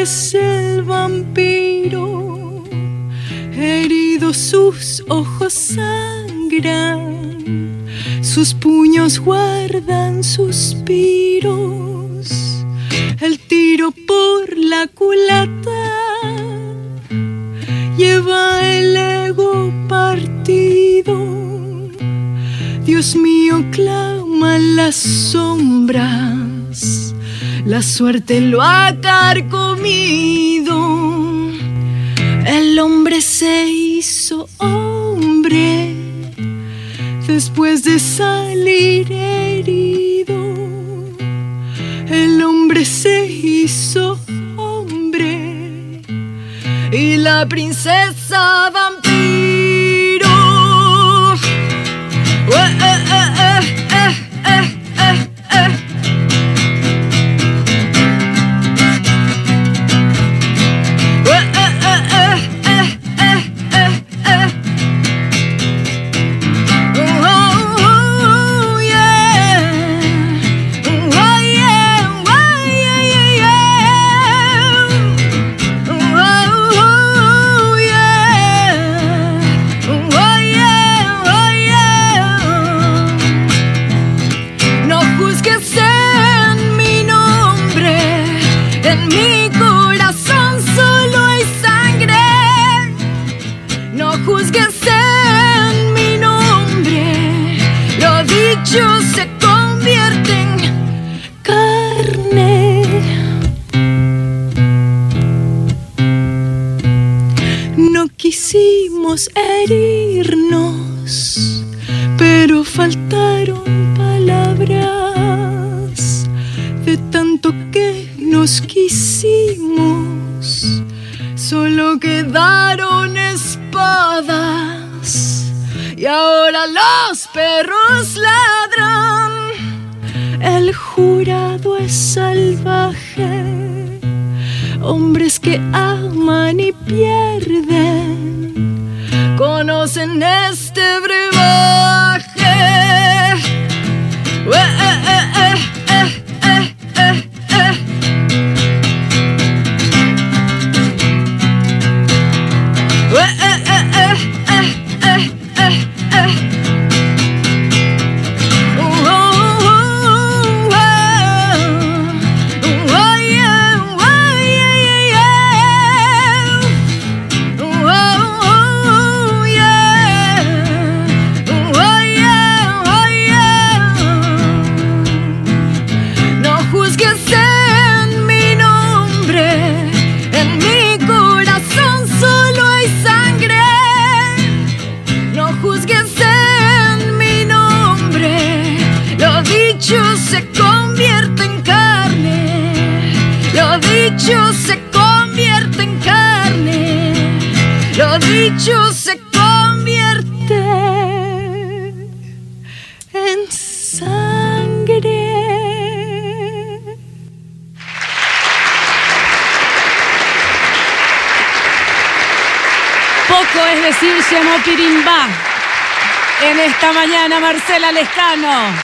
aparece el vampiro, heridos sus ojos sangran, sus puños guardan suspiros, el tiro por la culata lleva el ego partido. Dios mío, claman las sombras, la suerte lo ha carcomido. El hombre se hizo hombre después de salir herido. El hombre se hizo hombre y la princesa vampiro. Herirnos, pero faltaron palabras de tanto que nos quisimos. Solo quedaron espadas y ahora los perros ladran. El jurado es salvaje hombres que aman y pierden, conocen este brebaje. Se convierte en carne. Lo dicho se convierte en carne. Lo dicho se convierte en sangre. Poco es decir Pirimba. En esta mañana, Marcela Lescano.